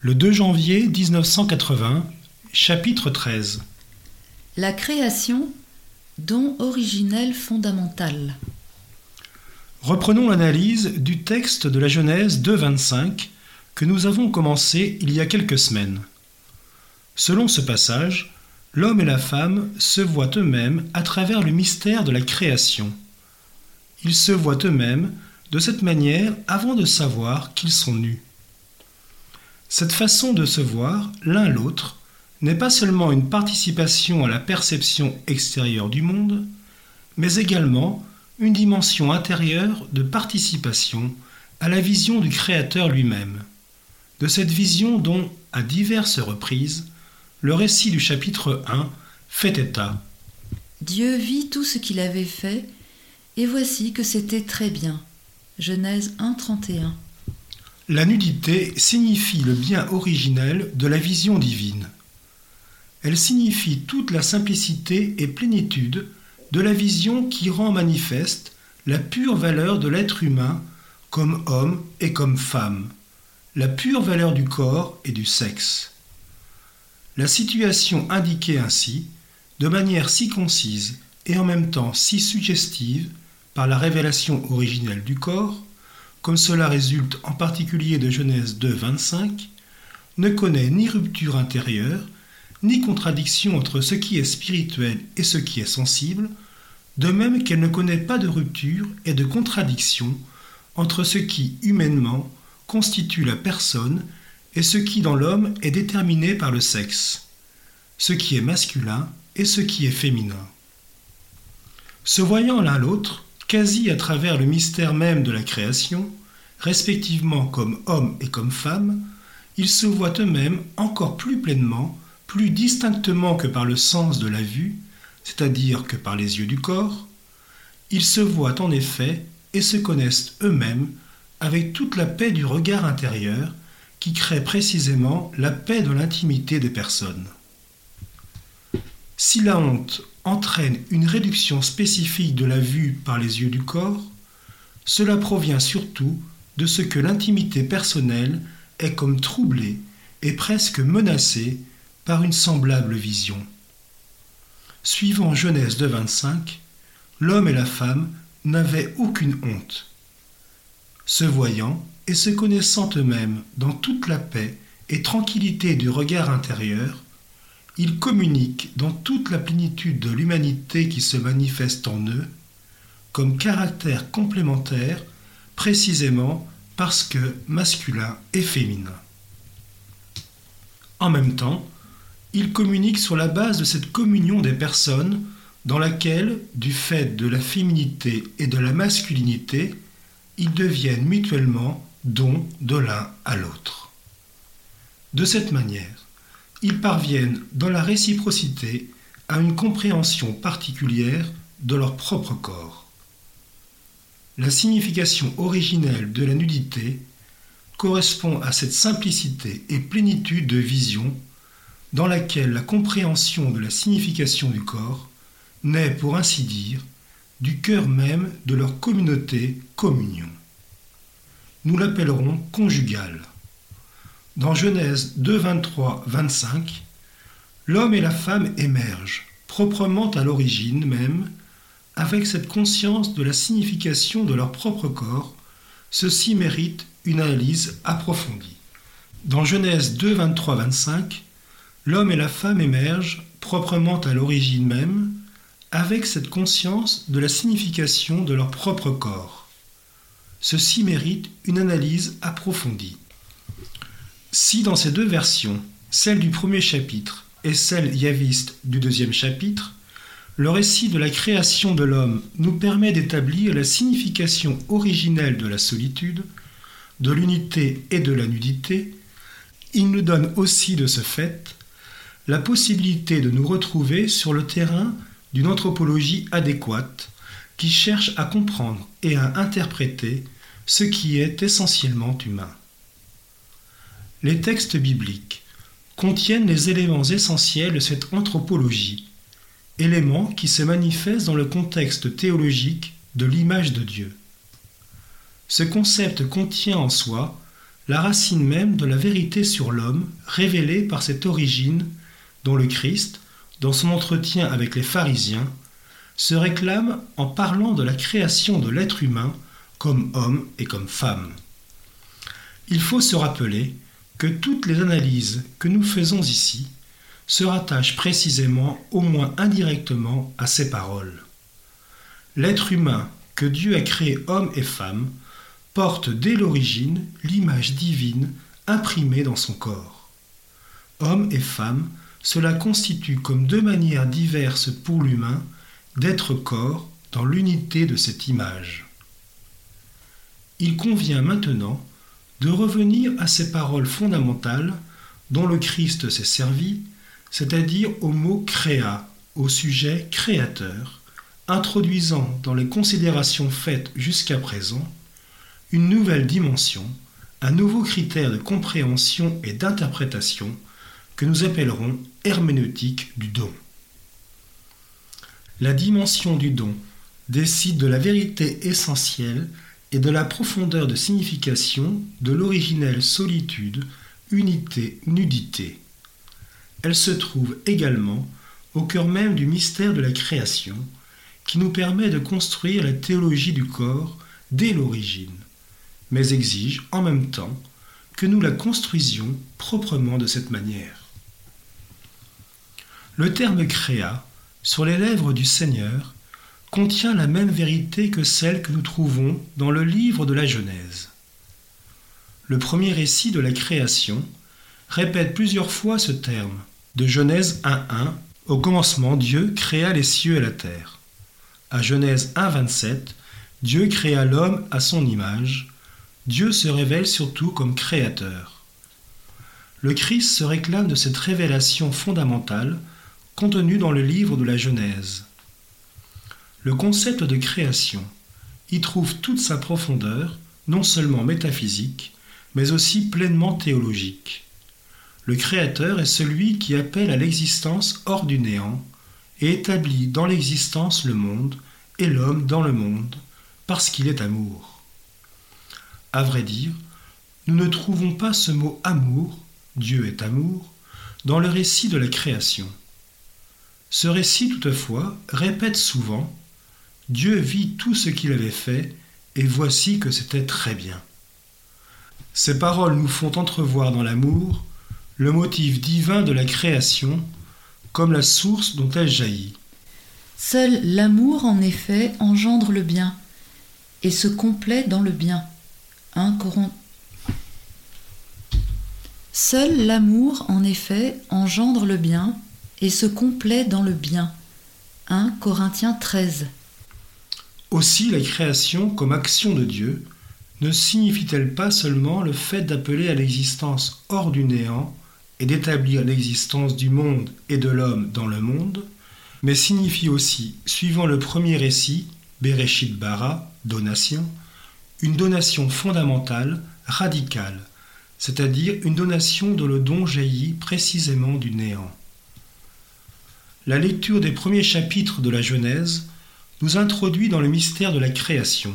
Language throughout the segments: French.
Le 2 janvier 1980, chapitre 13. La création, don originel fondamental. Reprenons l'analyse du texte de la Genèse 2.25 que nous avons commencé il y a quelques semaines. Selon ce passage, l'homme et la femme se voient eux-mêmes à travers le mystère de la création. Ils se voient eux-mêmes de cette manière avant de savoir qu'ils sont nus. Cette façon de se voir l'un l'autre n'est pas seulement une participation à la perception extérieure du monde, mais également une dimension intérieure de participation à la vision du Créateur lui-même. De cette vision dont, à diverses reprises, le récit du chapitre 1 fait état. Dieu vit tout ce qu'il avait fait, et voici que c'était très bien. Genèse 1, 31. La nudité signifie le bien originel de la vision divine. Elle signifie toute la simplicité et plénitude de la vision qui rend manifeste la pure valeur de l'être humain comme homme et comme femme, la pure valeur du corps et du sexe. La situation indiquée ainsi, de manière si concise et en même temps si suggestive par la révélation originelle du corps, comme cela résulte en particulier de Genèse 2, 25, ne connaît ni rupture intérieure, ni contradiction entre ce qui est spirituel et ce qui est sensible, de même qu'elle ne connaît pas de rupture et de contradiction entre ce qui, humainement, constitue la personne et ce qui, dans l'homme, est déterminé par le sexe, ce qui est masculin et ce qui est féminin. Se voyant l'un l'autre, quasi à travers le mystère même de la création, respectivement comme homme et comme femme, ils se voient eux-mêmes encore plus pleinement, plus distinctement que par le sens de la vue, c'est-à-dire que par les yeux du corps, ils se voient en effet et se connaissent eux-mêmes avec toute la paix du regard intérieur qui crée précisément la paix de l'intimité des personnes. Si la honte entraîne une réduction spécifique de la vue par les yeux du corps, cela provient surtout de ce que l'intimité personnelle est comme troublée et presque menacée par une semblable vision. Suivant Genèse de 25, l'homme et la femme n'avaient aucune honte. Se voyant et se connaissant eux-mêmes dans toute la paix et tranquillité du regard intérieur, ils communiquent dans toute la plénitude de l'humanité qui se manifeste en eux, comme caractère complémentaire, précisément parce que masculin et féminin. En même temps, ils communiquent sur la base de cette communion des personnes dans laquelle, du fait de la féminité et de la masculinité, ils deviennent mutuellement dons de l'un à l'autre. De cette manière, ils parviennent dans la réciprocité à une compréhension particulière de leur propre corps. La signification originelle de la nudité correspond à cette simplicité et plénitude de vision dans laquelle la compréhension de la signification du corps naît, pour ainsi dire, du cœur même de leur communauté communion. Nous l'appellerons conjugale. Dans Genèse 2, 23, 25, l'homme et la femme émergent, proprement à l'origine même, avec cette conscience de la signification de leur propre corps. Ceci mérite une analyse approfondie. Dans Genèse 2, 23, 25, l'homme et la femme émergent, proprement à l'origine même, avec cette conscience de la signification de leur propre corps. Ceci mérite une analyse approfondie. Si dans ces deux versions, celle du premier chapitre et celle yaviste du deuxième chapitre, le récit de la création de l'homme nous permet d'établir la signification originelle de la solitude, de l'unité et de la nudité, il nous donne aussi de ce fait la possibilité de nous retrouver sur le terrain d'une anthropologie adéquate qui cherche à comprendre et à interpréter ce qui est essentiellement humain. Les textes bibliques contiennent les éléments essentiels de cette anthropologie, éléments qui se manifestent dans le contexte théologique de l'image de Dieu. Ce concept contient en soi la racine même de la vérité sur l'homme révélée par cette origine dont le Christ, dans son entretien avec les pharisiens, se réclame en parlant de la création de l'être humain comme homme et comme femme. Il faut se rappeler que toutes les analyses que nous faisons ici se rattachent précisément, au moins indirectement, à ces paroles. L'être humain que Dieu a créé homme et femme porte dès l'origine l'image divine imprimée dans son corps. Homme et femme, cela constitue comme deux manières diverses pour l'humain d'être corps dans l'unité de cette image. Il convient maintenant de revenir à ces paroles fondamentales dont le Christ s'est servi, c'est-à-dire au mot créa, au sujet créateur, introduisant dans les considérations faites jusqu'à présent une nouvelle dimension, un nouveau critère de compréhension et d'interprétation que nous appellerons herméneutique du don. La dimension du don décide de la vérité essentielle et de la profondeur de signification de l'originelle solitude, unité, nudité. Elle se trouve également au cœur même du mystère de la création, qui nous permet de construire la théologie du corps dès l'origine, mais exige en même temps que nous la construisions proprement de cette manière. Le terme créa, sur les lèvres du Seigneur, contient la même vérité que celle que nous trouvons dans le livre de la Genèse. Le premier récit de la création répète plusieurs fois ce terme, de Genèse 1.1, au commencement Dieu créa les cieux et la terre. À Genèse 1.27, Dieu créa l'homme à son image. Dieu se révèle surtout comme créateur. Le Christ se réclame de cette révélation fondamentale contenue dans le livre de la Genèse. Le concept de création y trouve toute sa profondeur, non seulement métaphysique, mais aussi pleinement théologique. Le Créateur est celui qui appelle à l'existence hors du néant et établit dans l'existence le monde et l'homme dans le monde, parce qu'il est amour. À vrai dire, nous ne trouvons pas ce mot amour, Dieu est amour, dans le récit de la création. Ce récit, toutefois, répète souvent Dieu vit tout ce qu'il avait fait, et voici que c'était très bien. Ces paroles nous font entrevoir dans l'amour le motif divin de la création, comme la source dont elle jaillit. Seul l'amour, en effet, engendre le bien, et se complaît dans le bien. Seul l'amour, en effet, engendre le bien, et se complaît dans le bien. 1 Corinthiens 13. Aussi la création comme action de Dieu ne signifie-t-elle pas seulement le fait d'appeler à l'existence hors du néant et d'établir l'existence du monde et de l'homme dans le monde, mais signifie aussi, suivant le premier récit, Bereshit Bara, donation, une donation fondamentale, radicale, c'est-à-dire une donation dont le don jaillit précisément du néant. La lecture des premiers chapitres de la Genèse nous introduit dans le mystère de la création,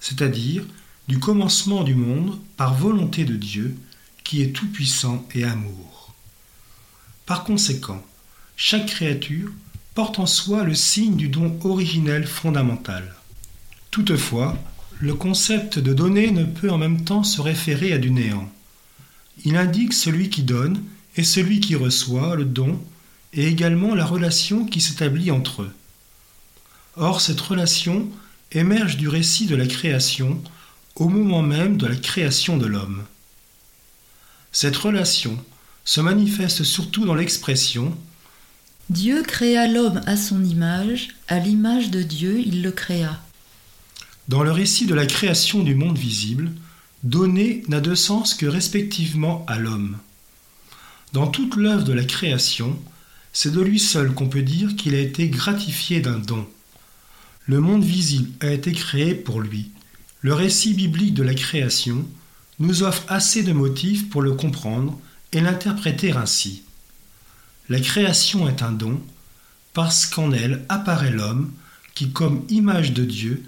c'est-à-dire du commencement du monde par volonté de Dieu, qui est tout-puissant et amour. Par conséquent, chaque créature porte en soi le signe du don originel fondamental. Toutefois, le concept de donner ne peut en même temps se référer à du néant. Il indique celui qui donne et celui qui reçoit le don, et également la relation qui s'établit entre eux. Or, cette relation émerge du récit de la création au moment même de la création de l'homme. Cette relation se manifeste surtout dans l'expression Dieu créa l'homme à son image, à l'image de Dieu il le créa. Dans le récit de la création du monde visible, donner n'a de sens que respectivement à l'homme. Dans toute l'œuvre de la création, c'est de lui seul qu'on peut dire qu'il a été gratifié d'un don. Le monde visible a été créé pour lui. Le récit biblique de la création nous offre assez de motifs pour le comprendre et l'interpréter ainsi. La création est un don parce qu'en elle apparaît l'homme qui, comme image de Dieu,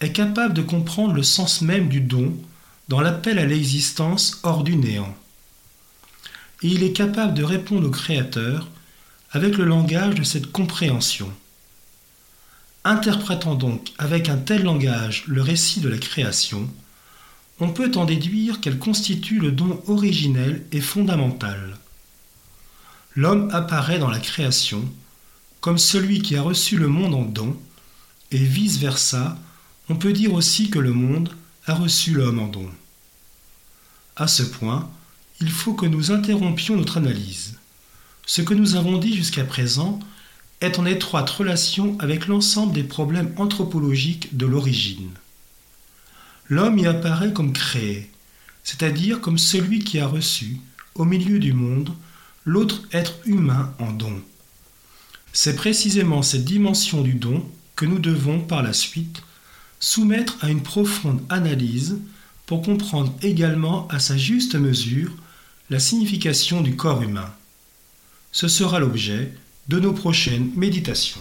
est capable de comprendre le sens même du don dans l'appel à l'existence hors du néant. Et il est capable de répondre au Créateur avec le langage de cette compréhension. Interprétant donc avec un tel langage le récit de la création, on peut en déduire qu'elle constitue le don originel et fondamental. L'homme apparaît dans la création comme celui qui a reçu le monde en don, et vice-versa, on peut dire aussi que le monde a reçu l'homme en don. À ce point, il faut que nous interrompions notre analyse. Ce que nous avons dit jusqu'à présent est en étroite relation avec l'ensemble des problèmes anthropologiques de l'origine. L'homme y apparaît comme créé, c'est-à-dire comme celui qui a reçu, au milieu du monde, l'autre être humain en don. C'est précisément cette dimension du don que nous devons, par la suite, soumettre à une profonde analyse pour comprendre également à sa juste mesure la signification du corps humain. Ce sera l'objet de nos prochaines méditations.